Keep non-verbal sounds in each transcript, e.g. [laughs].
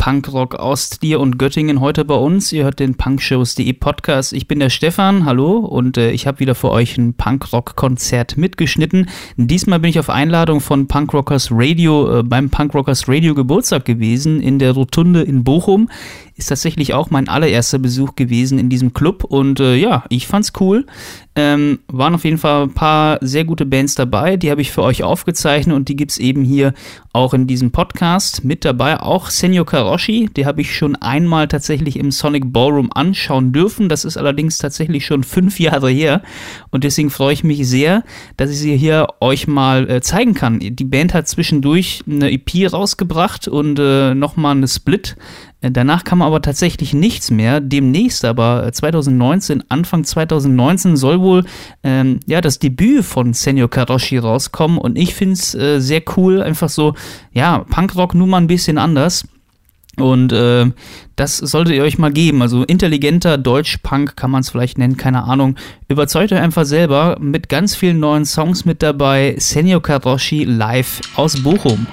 Punkrock aus Trier und Göttingen heute bei uns. Ihr hört den Punkshows.de Podcast. Ich bin der Stefan, hallo, und äh, ich habe wieder für euch ein Punkrock-Konzert mitgeschnitten. Diesmal bin ich auf Einladung von Punkrockers Radio äh, beim Punkrockers Radio Geburtstag gewesen in der Rotunde in Bochum ist tatsächlich auch mein allererster Besuch gewesen in diesem Club und äh, ja, ich fand's cool. Ähm, waren auf jeden Fall ein paar sehr gute Bands dabei, die habe ich für euch aufgezeichnet und die gibt es eben hier auch in diesem Podcast. Mit dabei auch Senyo Karoshi, die habe ich schon einmal tatsächlich im Sonic Ballroom anschauen dürfen. Das ist allerdings tatsächlich schon fünf Jahre her und deswegen freue ich mich sehr, dass ich sie hier euch mal äh, zeigen kann. Die Band hat zwischendurch eine EP rausgebracht und äh, nochmal eine Split danach kam aber tatsächlich nichts mehr. Demnächst aber 2019, äh, Anfang 2019 soll wohl ähm, ja das Debüt von Senyo Karoshi rauskommen und ich finde es äh, sehr cool, einfach so, ja, Punkrock nur mal ein bisschen anders. Und äh, das solltet ihr euch mal geben. Also intelligenter Deutsch-Punk kann man es vielleicht nennen, keine Ahnung. Überzeugt euch einfach selber mit ganz vielen neuen Songs mit dabei. Senyo Karoshi live aus Bochum.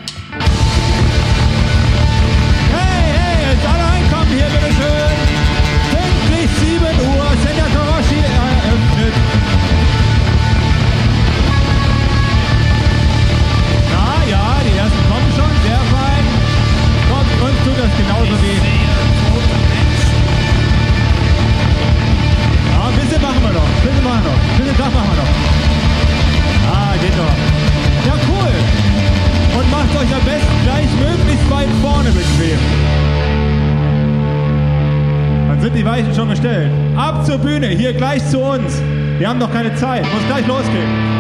Gleich zu uns. Wir haben noch keine Zeit, muss gleich losgehen.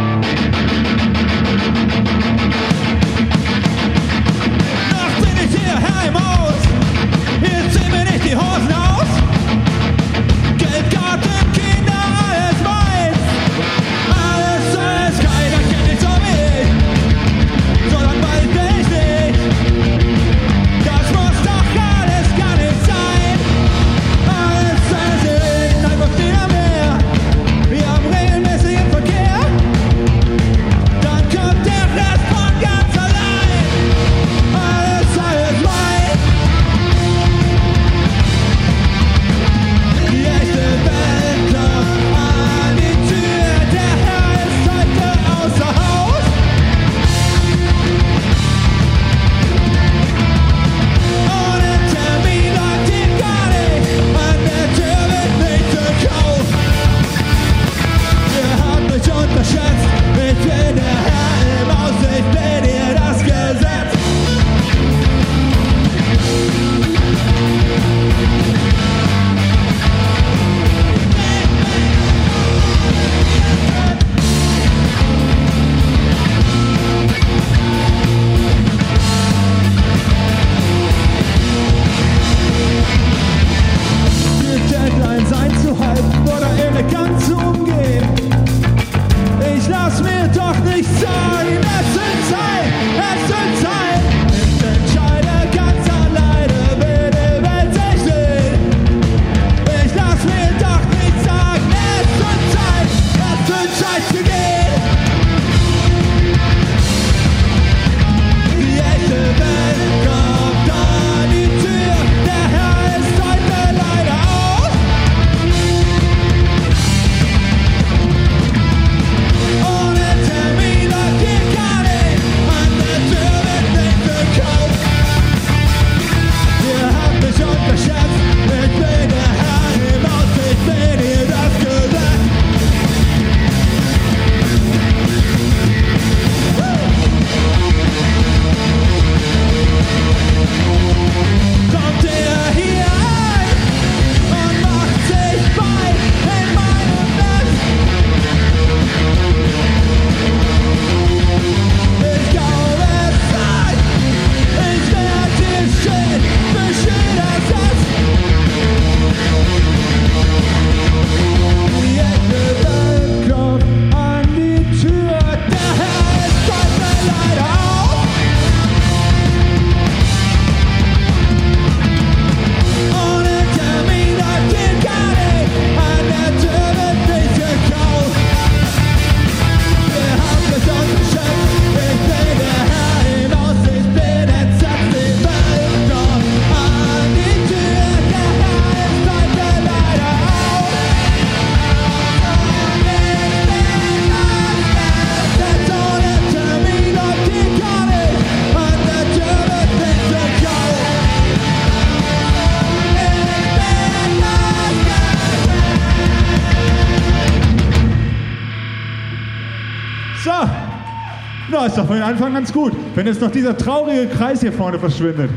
ist doch von Anfang ganz gut. Wenn jetzt noch dieser traurige Kreis hier vorne verschwindet,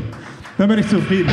dann bin ich zufrieden.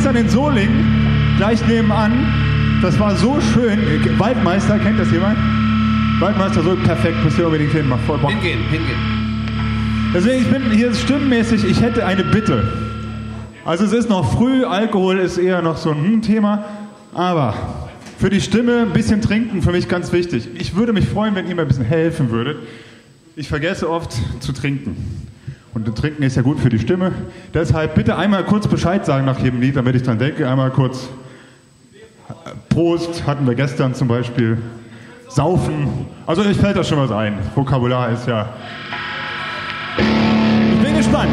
gestern in Soling, gleich nebenan. Das war so schön. Waldmeister, kennt das jemand? Waldmeister so perfekt, müsst ihr unbedingt hin, macht voll Bock. Hingehen, hingehen. Deswegen, ich bin hier stimmmäßig, ich hätte eine Bitte. Also es ist noch früh, Alkohol ist eher noch so ein Thema, aber für die Stimme ein bisschen trinken, für mich ganz wichtig. Ich würde mich freuen, wenn ihr mir ein bisschen helfen würdet. Ich vergesse oft zu trinken. Und Trinken ist ja gut für die Stimme. Deshalb bitte einmal kurz Bescheid sagen nach jedem Lied, damit ich dran denke. Einmal kurz Prost hatten wir gestern zum Beispiel. Saufen. Also ich fällt da schon was ein. Vokabular ist ja. Ich bin gespannt.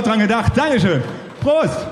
Sogar dran gedacht. Dankeschön. Prost.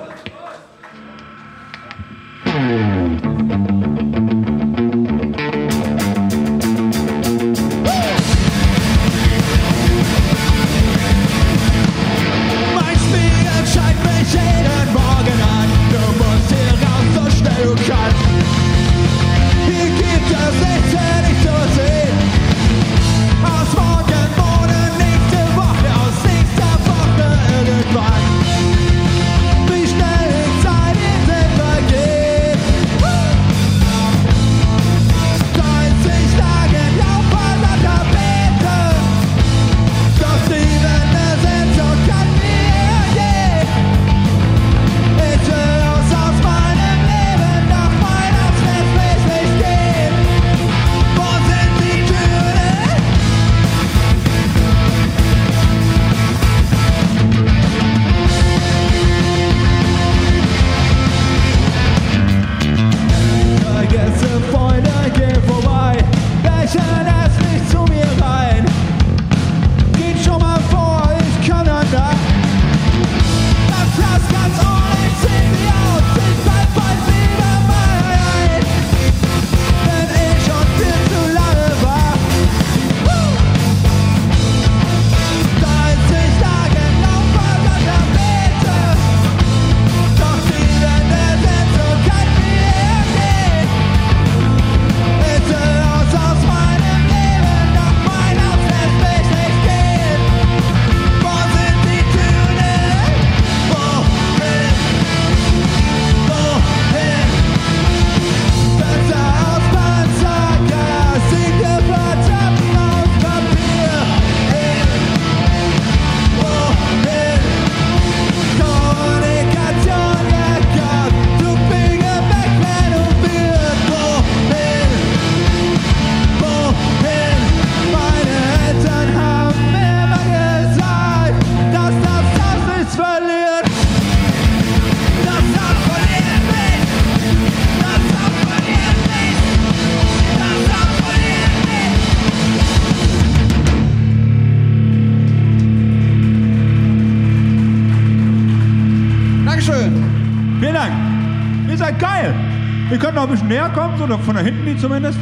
Näher kommen, so von da hinten zumindest,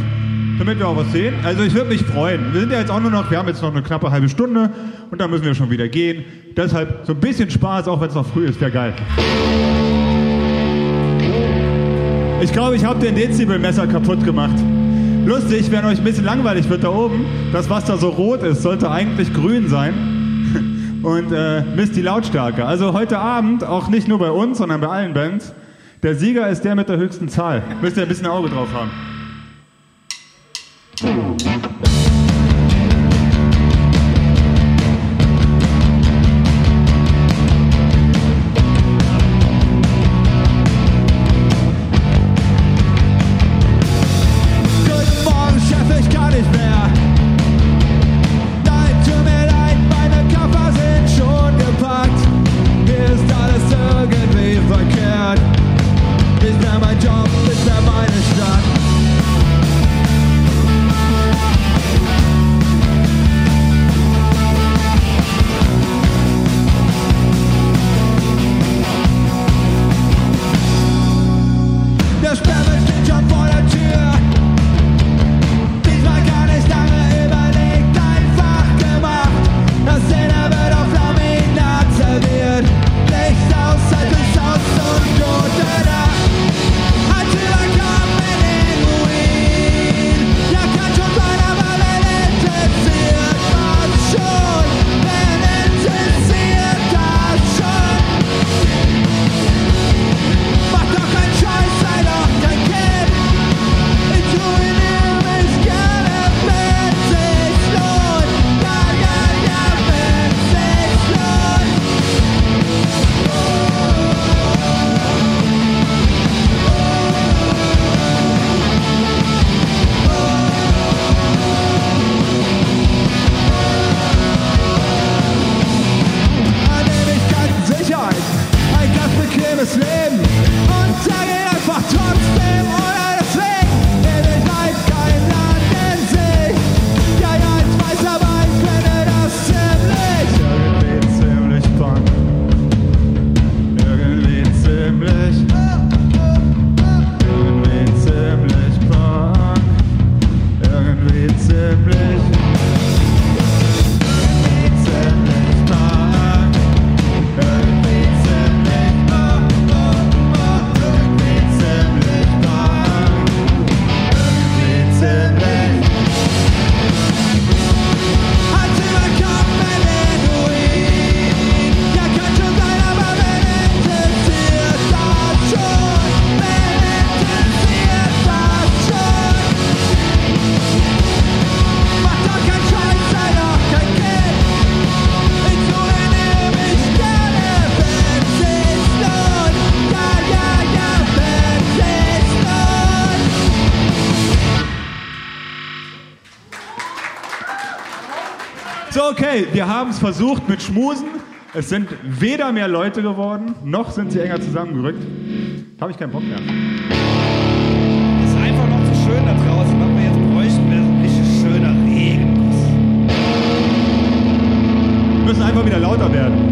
damit wir auch was sehen. Also ich würde mich freuen. Wir sind ja jetzt auch nur noch, wir haben jetzt noch eine knappe halbe Stunde und dann müssen wir schon wieder gehen. Deshalb so ein bisschen Spaß, auch wenn es noch früh ist, wäre geil. Ich glaube, ich habe den Dezibelmesser kaputt gemacht. Lustig, wenn euch ein bisschen langweilig wird da oben, das, was da so rot ist, sollte eigentlich grün sein [laughs] und äh, misst die Lautstärke. Also heute Abend, auch nicht nur bei uns, sondern bei allen Bands, der Sieger ist der mit der höchsten Zahl. Müsst ihr ein bisschen Auge drauf haben. Wir haben es versucht mit Schmusen. Es sind weder mehr Leute geworden, noch sind sie enger zusammengerückt. Da habe ich keinen Bock mehr. Es ist einfach noch zu so schön da draußen. Was wir jetzt bräuchten, wäre so ein bisschen schöner Regen. Wir müssen einfach wieder lauter werden.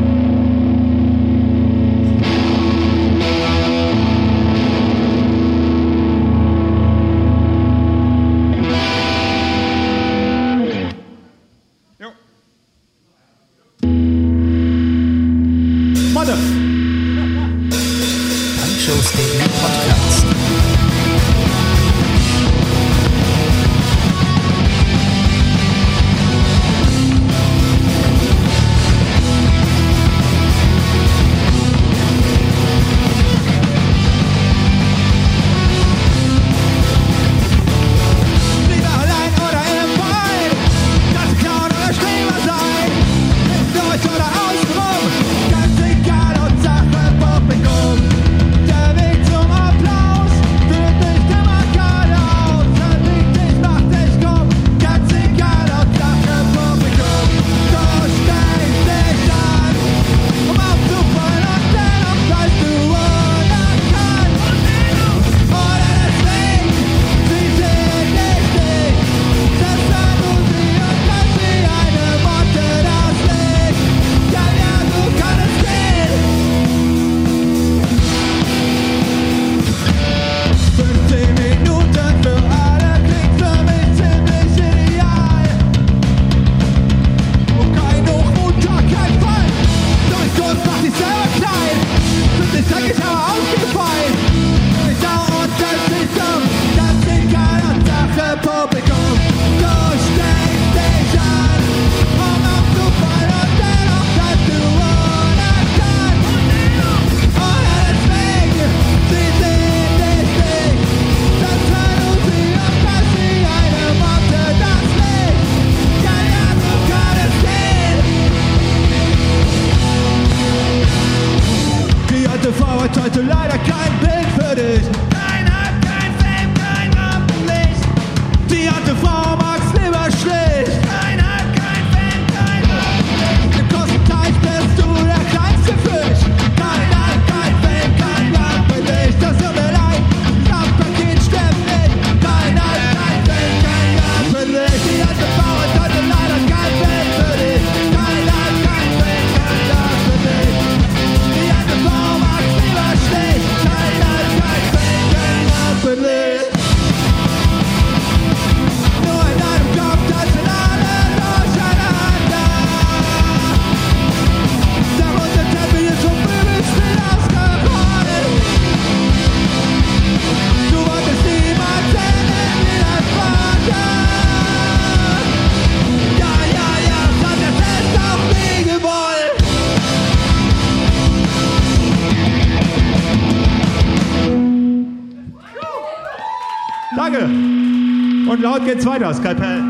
jetzt weiter, Skype.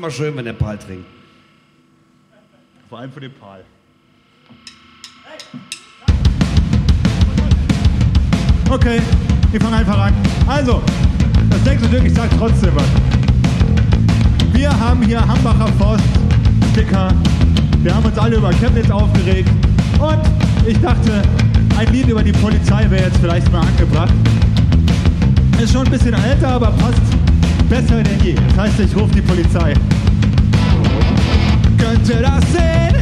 Immer schön, wenn der Paul trinkt. Vor allem für den Pal. Okay, wir fangen einfach an. Also, das nächste Stück, ich sag trotzdem was. Wir haben hier Hambacher Forst Sticker. Wir haben uns alle über Chemnitz aufgeregt. Und ich dachte, ein Lied über die Polizei wäre jetzt vielleicht mal angebracht. Ist schon ein bisschen älter, aber passt besser denn je. Das heißt, ich rufe die Polizei. Könnt ihr das sehen?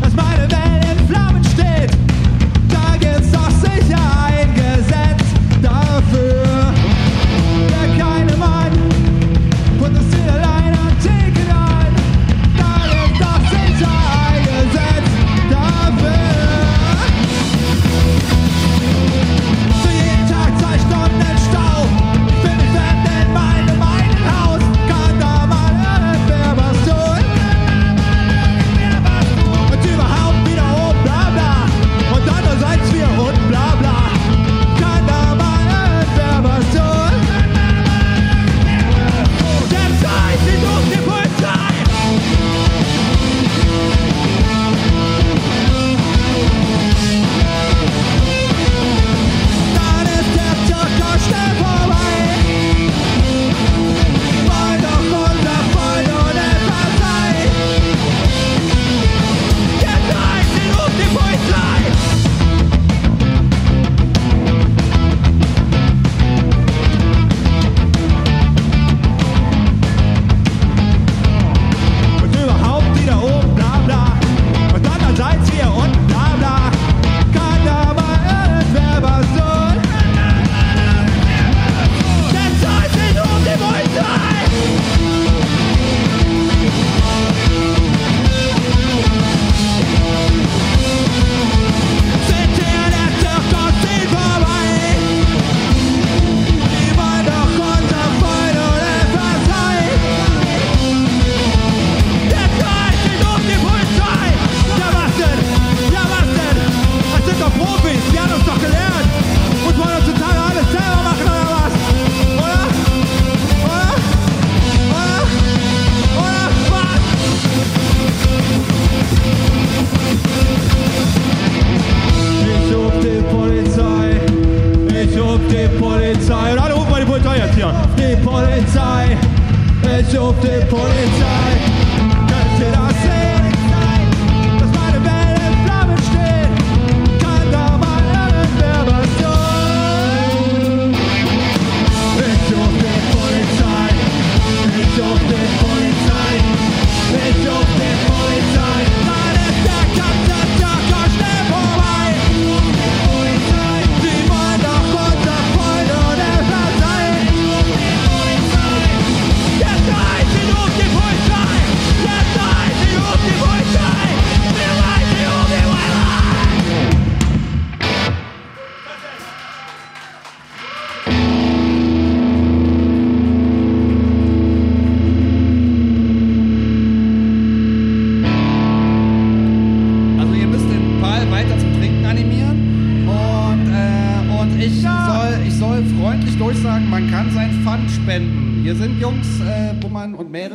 Dass meine Welt in Flammen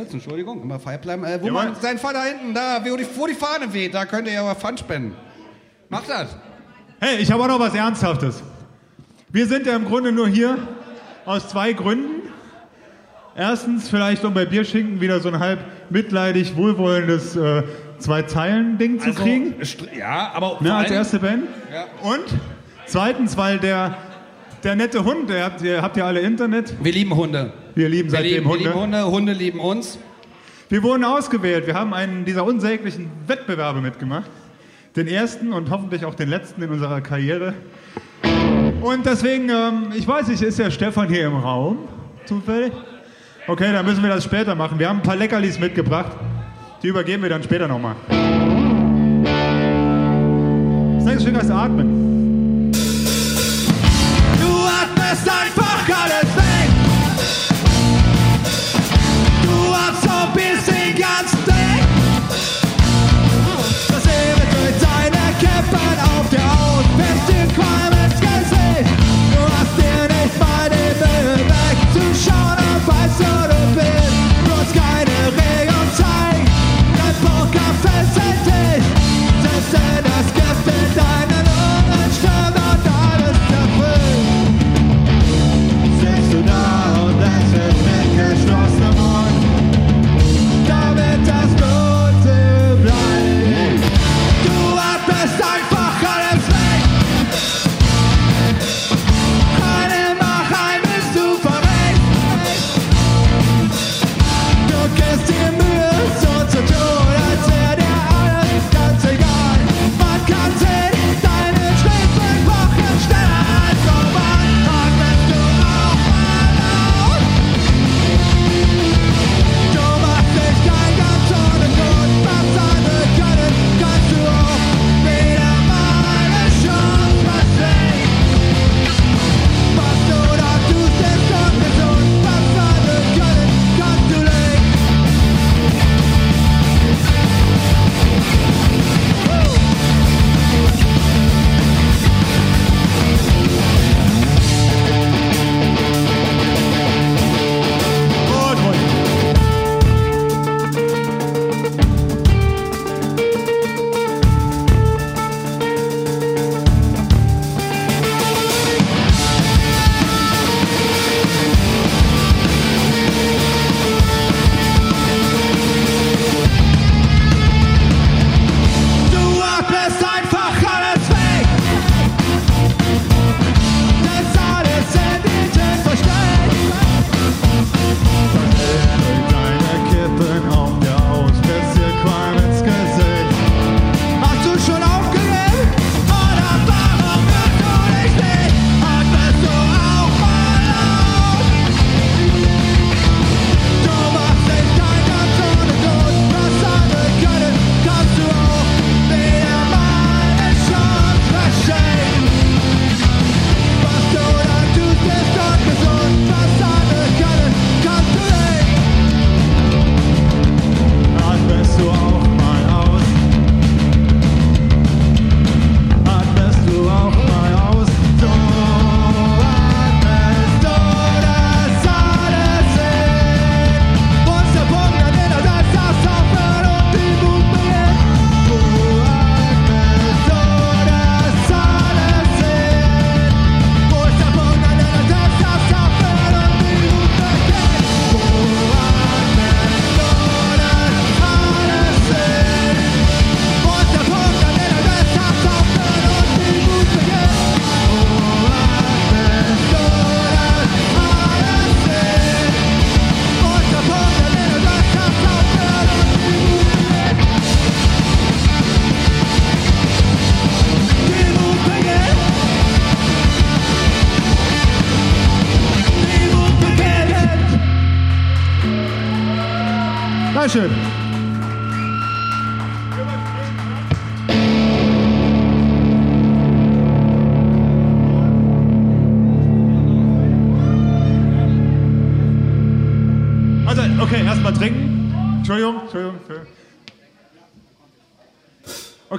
Mädels, Entschuldigung, immer frei bleiben, äh, wo Jawohl. man sein Pfand da hinten, da, wo die, wo die Fahne weht, da könnt ihr ja aber Pfand spenden. Macht das. Hey, ich habe auch noch was Ernsthaftes. Wir sind ja im Grunde nur hier aus zwei Gründen. Erstens, vielleicht um bei Bierschinken wieder so ein halb mitleidig, wohlwollendes äh, Zwei-Zeilen-Ding zu kriegen. str- ja, aber Ne, als erste Band. Ja. Und zweitens, weil der, der nette Hund, der habt ihr, habt ihr alle Internet? Wir lieben Hunde. Wir lieben Wir seitdem lieben, wir Hunde. lieben Hunde, Hunde lieben uns. Wir wurden ausgewählt. Wir haben einen dieser unsäglichen Wettbewerbe mitgemacht. Den ersten und hoffentlich auch den letzten in unserer Karriere. Und deswegen, ähm, ich weiß nicht, ist der Stefan hier im Raum? Zufällig? Okay, dann müssen wir das später machen. Wir haben ein paar Leckerlis mitgebracht. Die übergeben wir dann später nochmal. Das nächste Stück heißt Atmen.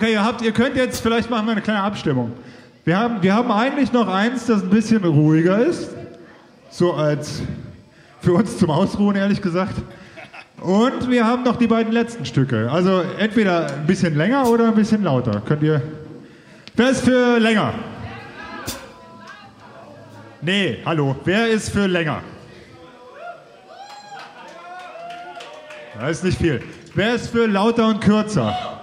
Okay, ihr, habt, ihr könnt jetzt, vielleicht machen wir eine kleine Abstimmung. Wir haben, wir haben eigentlich noch eins, das ein bisschen ruhiger ist. So als für uns zum Ausruhen, ehrlich gesagt. Und wir haben noch die beiden letzten Stücke. Also entweder ein bisschen länger oder ein bisschen lauter. Könnt ihr. Wer ist für länger? Nee, hallo. Wer ist für länger? Das ist nicht viel. Wer ist für lauter und kürzer?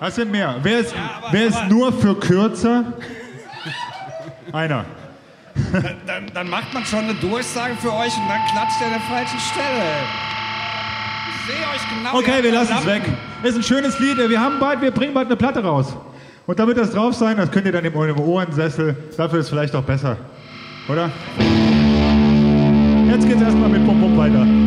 Das sind mehr. Wer ist, wer ist nur für kürzer? Einer. Dann, dann macht man schon eine Durchsage für euch und dann klatscht er an der falschen Stelle. Ich sehe euch genau. ihr Okay, wir lassen es weg. Ist ein schönes Lied. Wir haben bald, wir bringen bald eine Platte raus. Und da wird das drauf sein. Das könnt ihr dann im, im Ohrensessel. Dafür ist es vielleicht auch besser. Oder? Jetzt geht's erstmal mit Pum Pum weiter.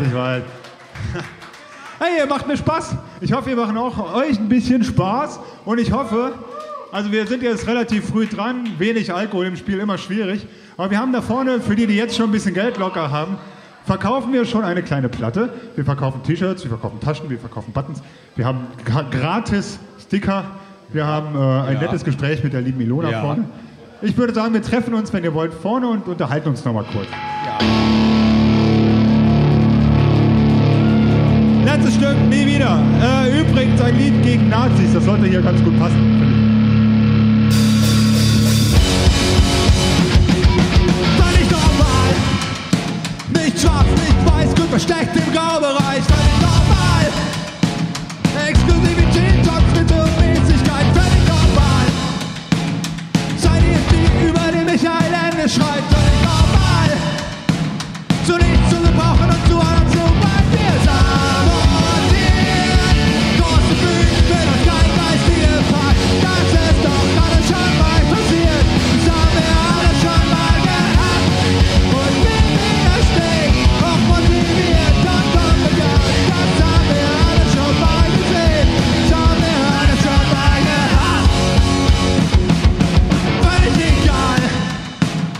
Weiß, ich weiß. Hey, ihr macht mir Spaß. Ich hoffe, wir machen auch euch ein bisschen Spaß. Und ich hoffe, also wir sind jetzt relativ früh dran, wenig Alkohol im Spiel, immer schwierig. Aber wir haben da vorne, für die, die jetzt schon ein bisschen Geld locker haben, verkaufen wir schon eine kleine Platte. Wir verkaufen T-Shirts, wir verkaufen Taschen, wir verkaufen Buttons. Wir haben gra- gratis Sticker. Wir haben äh, ein Ja. nettes Gespräch mit der lieben Ilona Ja. vorne. Ich würde sagen, wir treffen uns, wenn ihr wollt, vorne und unterhalten uns nochmal kurz. Letztes ein Lied gegen Nazis, das sollte hier ganz gut passen. finde normal. Nicht schwarz, nicht weiß, gut versteckt im Graubereich. Nicht normal. Exklusivität, Talks mit Mäßigkeit, völlig normal. Sei die, die über den Michael Ende schreit, völlig normal. Zu nichts zu gebrauchen und zu allem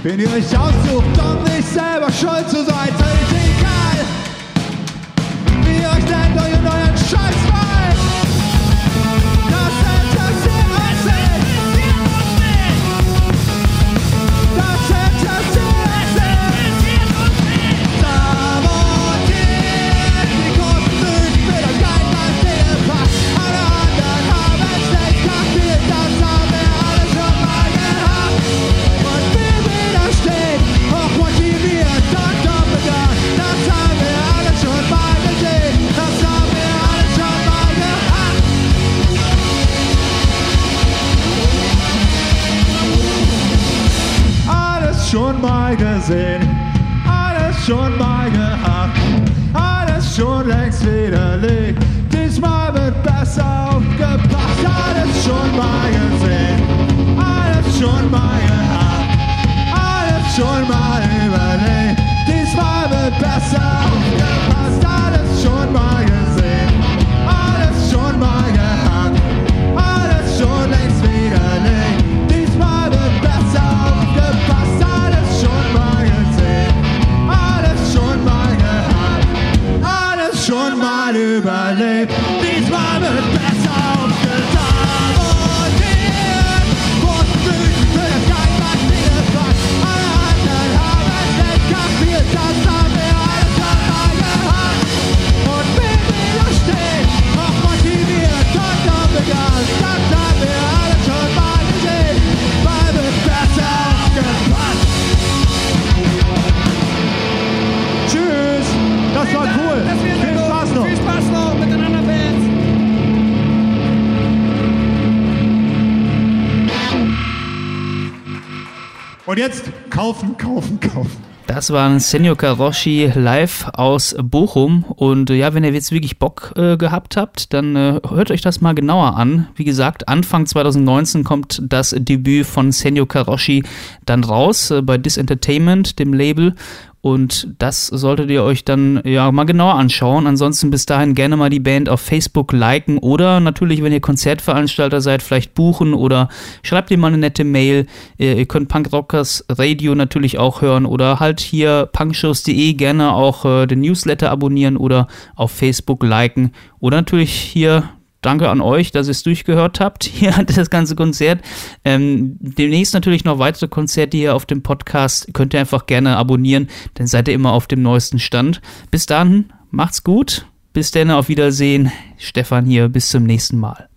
den ihr euch aussucht, um nicht selber schuld zu sein. Und jetzt kaufen, kaufen, kaufen. Das waren Senor Karoshi live aus Bochum. Und äh, ja, wenn ihr jetzt wirklich Bock äh, gehabt habt, dann äh, hört euch das mal genauer an. Wie gesagt, Anfang 2019 kommt das Debüt von Senor Karoshi dann raus äh, bei Dis Entertainment, dem Label. Und das solltet ihr euch dann ja mal genauer anschauen. Ansonsten bis dahin gerne mal die Band auf Facebook liken oder natürlich, wenn ihr Konzertveranstalter seid, vielleicht buchen oder schreibt ihr mal eine nette Mail. Ihr, könnt Punk Rockers Radio natürlich auch hören oder halt hier punkshows.de gerne auch äh, den Newsletter abonnieren oder auf Facebook liken oder natürlich hier Danke an euch, dass ihr es durchgehört habt. [laughs] Hier das ganze Konzert. Ähm, demnächst natürlich noch weitere Konzerte hier auf dem Podcast. Könnt ihr einfach gerne abonnieren, dann seid ihr immer auf dem neuesten Stand. Bis dann, macht's gut. Bis dann, auf Wiedersehen. Stefan hier, bis zum nächsten Mal.